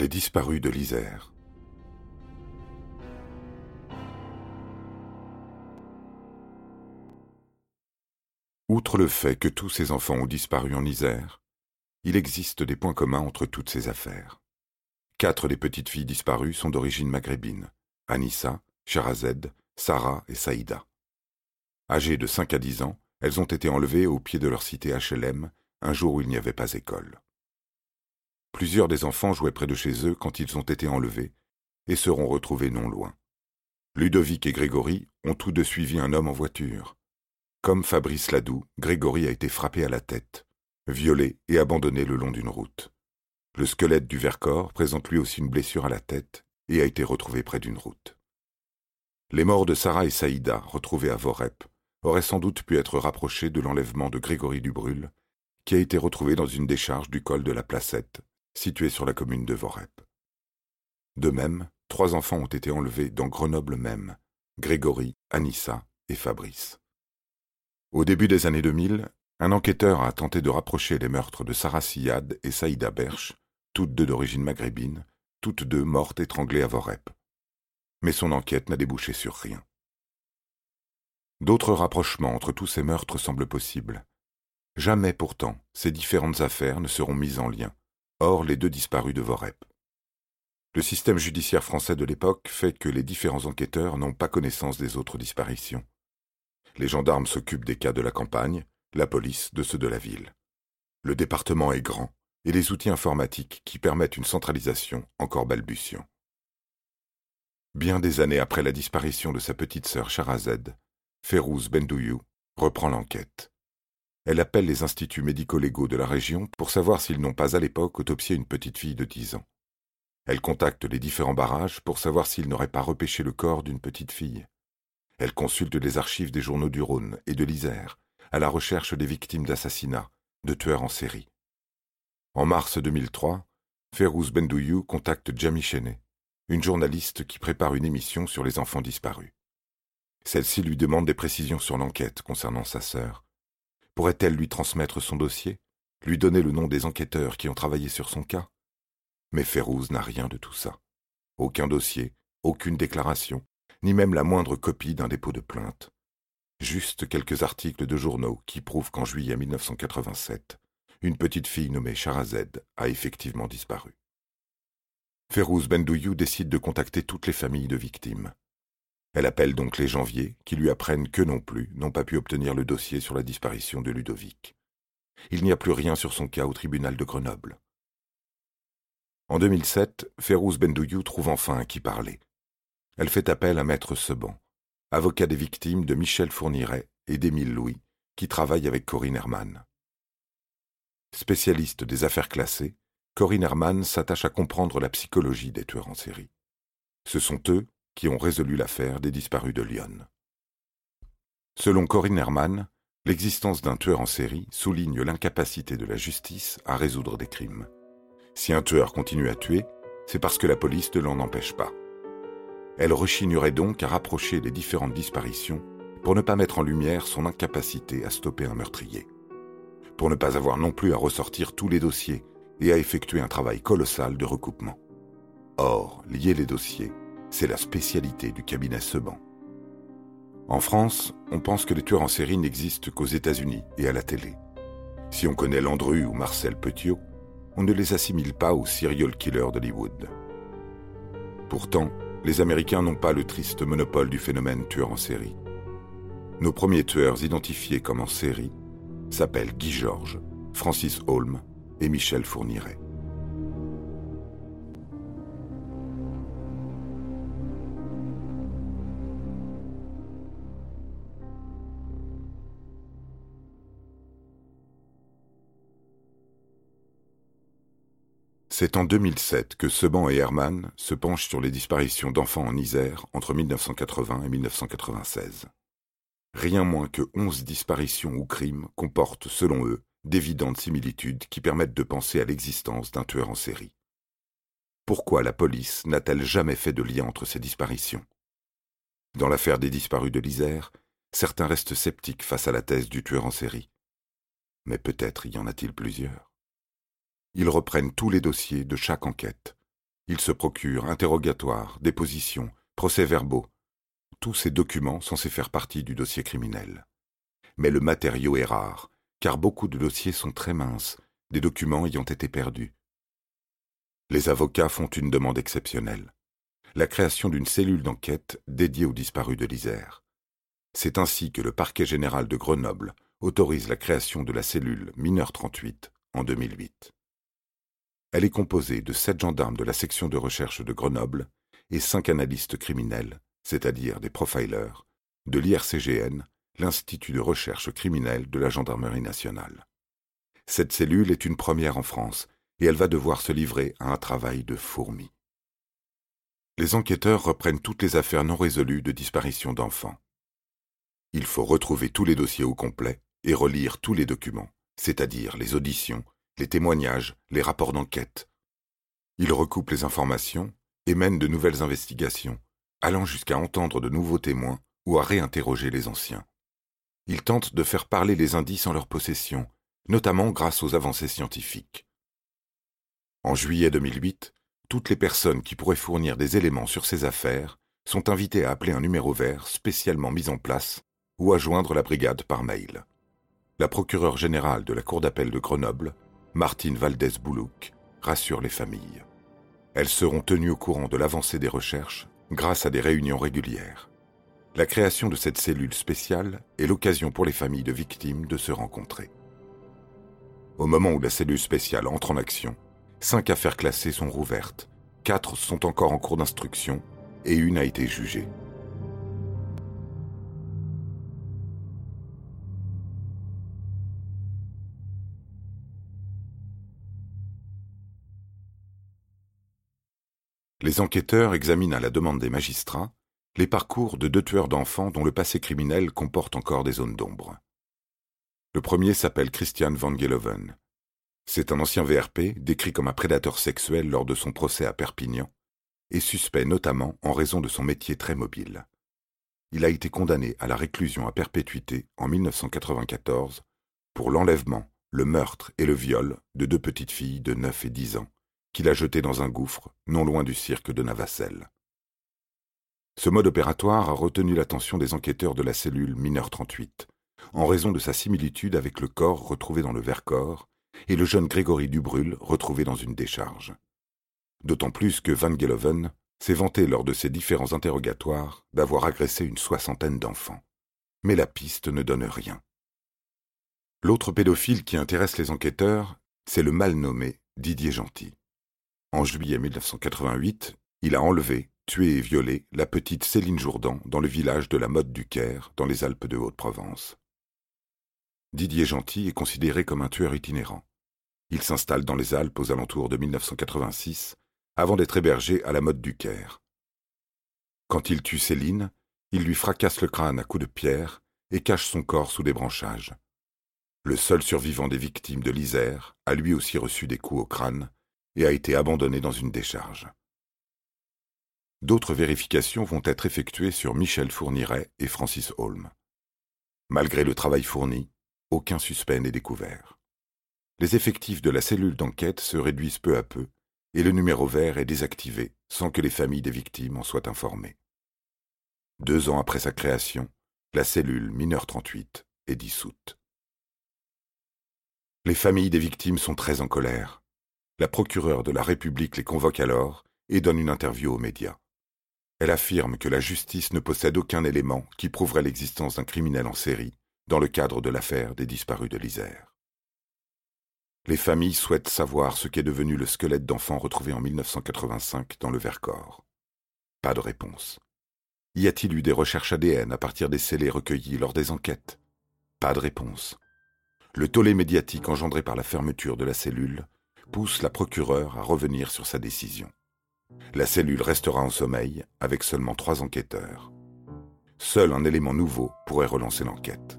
Les disparus de l'Isère. Outre le fait que tous ces enfants ont disparu en Isère, il existe des points communs entre toutes ces affaires. Quatre des petites filles disparues sont d'origine maghrébine Anissa, Sherazed, Sarah et Saïda. Âgées de 5 à 10 ans, elles ont été enlevées au pied de leur cité HLM un jour où il n'y avait pas école. Plusieurs des enfants jouaient près de chez eux quand ils ont été enlevés et seront retrouvés non loin. Ludovic et Grégory ont tous deux suivi un homme en voiture. Comme Fabrice Ladoux, Grégory a été frappé à la tête, violé et abandonné le long d'une route. Le squelette du Vercors présente lui aussi une blessure à la tête et a été retrouvé près d'une route. Les morts de Sarah et Saïda, retrouvés à Vorep, auraient sans doute pu être rapprochés de l'enlèvement de Grégory Dubrul, qui a été retrouvé dans une décharge du col de la Placette, située sur la commune de Vorep. De même, trois enfants ont été enlevés dans Grenoble même, Grégory, Anissa et Fabrice. Au début des années 2000, un enquêteur a tenté de rapprocher les meurtres de Sarah Siyad et Saïda Berch, toutes deux d'origine maghrébine, toutes deux mortes étranglées à Vorep. Mais son enquête n'a débouché sur rien. D'autres rapprochements entre tous ces meurtres semblent possibles. Jamais pourtant ces différentes affaires ne seront mises en lien, hors les deux disparus de Vorep. Le système judiciaire français de l'époque fait que les différents enquêteurs n'ont pas connaissance des autres disparitions. Les gendarmes s'occupent des cas de la campagne, la police de ceux de la ville. Le département est grand, et les outils informatiques qui permettent une centralisation encore balbutiant. Bien des années après la disparition de sa petite sœur Charazed, Férouz Bendouyou reprend l'enquête. Elle appelle les instituts médico-légaux de la région pour savoir s'ils n'ont pas à l'époque autopsié une petite fille de dix ans. Elle contacte les différents barrages pour savoir s'ils n'auraient pas repêché le corps d'une petite fille. Elle consulte les archives des journaux du Rhône et de l'Isère, à la recherche des victimes d'assassinats, de tueurs en série. En mars 2003, Férouz Bendouyou contacte Jamie Chenet, une journaliste qui prépare une émission sur les enfants disparus. Celle-ci lui demande des précisions sur l'enquête concernant sa sœur. Pourrait-elle lui transmettre son dossier, lui donner le nom des enquêteurs qui ont travaillé sur son cas? Mais Férouz n'a rien de tout ça. Aucun dossier, aucune déclaration, ni même la moindre copie d'un dépôt de plainte. Juste quelques articles de journaux qui prouvent qu'en juillet 1987, une petite fille nommée Charazed a effectivement disparu. Férouz Bendouyou décide de contacter toutes les familles de victimes. Elle appelle donc les janviers, qui lui apprennent que non plus n'ont pas pu obtenir le dossier sur la disparition de Ludovic. Il n'y a plus rien sur son cas au tribunal de Grenoble. En 2007, Férouz Bendouyou trouve enfin à qui parler. Elle fait appel à Maître Seban, avocat des victimes de Michel Fourniret et d'Émile Louis, qui travaille avec Corinne Hermann. Spécialiste des affaires classées, Corinne Hermann s'attache à comprendre la psychologie des tueurs en série. Ce sont eux qui ont résolu l'affaire des disparus de Lyon. Selon Corinne Hermann, l'existence d'un tueur en série souligne l'incapacité de la justice à résoudre des crimes. Si un tueur continue à tuer, c'est parce que la police ne l'en empêche pas. Elle rechignerait donc à rapprocher les différentes disparitions pour ne pas mettre en lumière son incapacité à stopper un meurtrier pour ne pas avoir non plus à ressortir tous les dossiers et à effectuer un travail colossal de recoupement. Or, lier les dossiers, c'est la spécialité du cabinet Seban. En France, on pense que les tueurs en série n'existent qu'aux États-Unis et à la télé. Si on connaît Landru ou Marcel Petiot, on ne les assimile pas aux serial killers d'Hollywood. Pourtant, les Américains n'ont pas le triste monopole du phénomène tueur en série. Nos premiers tueurs identifiés comme en série s'appellent Guy Georges, Francis Holm et Michel Fourniret. C'est en 2007 que Seban et Herman se penchent sur les disparitions d'enfants en Isère entre 1980 et 1996. Rien moins que onze disparitions ou crimes comportent, selon eux, d'évidentes similitudes qui permettent de penser à l'existence d'un tueur en série. Pourquoi la police n'a-t-elle jamais fait de lien entre ces disparitions? Dans l'affaire des disparus de l'Isère, certains restent sceptiques face à la thèse du tueur en série. Mais peut-être y en a-t-il plusieurs. Ils reprennent tous les dossiers de chaque enquête, Il se procure interrogatoires, dépositions, procès-verbaux, tous ces documents censés faire partie du dossier criminel. Mais le matériau est rare, car beaucoup de dossiers sont très minces, des documents ayant été perdus. Les avocats font une demande exceptionnelle la création d'une cellule d'enquête dédiée aux disparus de l'Isère. C'est ainsi que le parquet général de Grenoble autorise la création de la cellule Mineur 38 en 2008. Elle est composée de sept gendarmes de la section de recherche de Grenoble et cinq analystes criminels, c'est-à-dire des profilers, de l'IRCGN, l'Institut de recherche criminelle de la Gendarmerie nationale. Cette cellule est une première en France et elle va devoir se livrer à un travail de fourmi. Les enquêteurs reprennent toutes les affaires non résolues de disparition d'enfants. Il faut retrouver tous les dossiers au complet et relire tous les documents, c'est-à-dire les auditions, les témoignages, les rapports d'enquête. Il recoupe les informations et mène de nouvelles investigations, allant jusqu'à entendre de nouveaux témoins ou à réinterroger les anciens. Il tente de faire parler les indices en leur possession, notamment grâce aux avancées scientifiques. En juillet 2008, toutes les personnes qui pourraient fournir des éléments sur ces affaires sont invitées à appeler un numéro vert spécialement mis en place ou à joindre la brigade par mail. La procureure générale de la Cour d'appel de Grenoble, Martine Valdès-Boulouc, rassure les familles. Elles seront tenues au courant de l'avancée des recherches grâce à des réunions régulières. La création de cette cellule spéciale est l'occasion pour les familles de victimes de se rencontrer. Au moment où la cellule spéciale entre en action, cinq affaires classées sont rouvertes, quatre sont encore en cours d'instruction et une a été jugée. Les enquêteurs examinent à la demande des magistrats les parcours de deux tueurs d'enfants dont le passé criminel comporte encore des zones d'ombre. Le premier s'appelle Christian Van Geloven. C'est un ancien VRP décrit comme un prédateur sexuel lors de son procès à Perpignan, et suspect notamment en raison de son métier très mobile. Il a été condamné à la réclusion à perpétuité en 1994 pour l'enlèvement, le meurtre et le viol de deux petites filles de 9 et 10 ans qu'il a jetées dans un gouffre non loin du cirque de Navacelle. Ce mode opératoire a retenu l'attention des enquêteurs de la cellule Mineur 38, en raison de sa similitude avec le corps retrouvé dans le Vercors et le jeune Grégory Dubrul retrouvé dans une décharge. D'autant plus que Van Geloven s'est vanté lors de ses différents interrogatoires d'avoir agressé une soixantaine d'enfants. Mais la piste ne donne rien. L'autre pédophile qui intéresse les enquêteurs, c'est le mal nommé Didier Gentil. En juillet 1988, il a enlevé, tué et violé la petite Céline Jourdan dans le village de la Motte du Caire, dans les Alpes de Haute-Provence. Didier Gentil est considéré comme un tueur itinérant. Il s'installe dans les Alpes aux alentours de 1986, avant d'être hébergé à la Motte du Caire. Quand il tue Céline, il lui fracasse le crâne à coups de pierre et cache son corps sous des branchages. Le seul survivant des victimes de l'Isère a lui aussi reçu des coups au crâne a été abandonné dans une décharge. D'autres vérifications vont être effectuées sur Michel Fourniret et Francis Holm. Malgré le travail fourni, aucun suspect n'est découvert. Les effectifs de la cellule d'enquête se réduisent peu à peu et le numéro vert est désactivé sans que les familles des victimes en soient informées. Deux ans après sa création, la cellule Mineur 38 est dissoute. Les familles des victimes sont très en colère la procureure de la République les convoque alors et donne une interview aux médias. Elle affirme que la justice ne possède aucun élément qui prouverait l'existence d'un criminel en série dans le cadre de l'affaire des disparus de l'Isère. Les familles souhaitent savoir ce qu'est devenu le squelette d'enfant retrouvé en 1985 dans le Vercors. Pas de réponse. Y a-t-il eu des recherches ADN à partir des scellés recueillis lors des enquêtes? Pas de réponse. Le tollé médiatique engendré par la fermeture de la cellule pousse la procureure à revenir sur sa décision. La cellule restera en sommeil avec seulement trois enquêteurs. Seul un élément nouveau pourrait relancer l'enquête.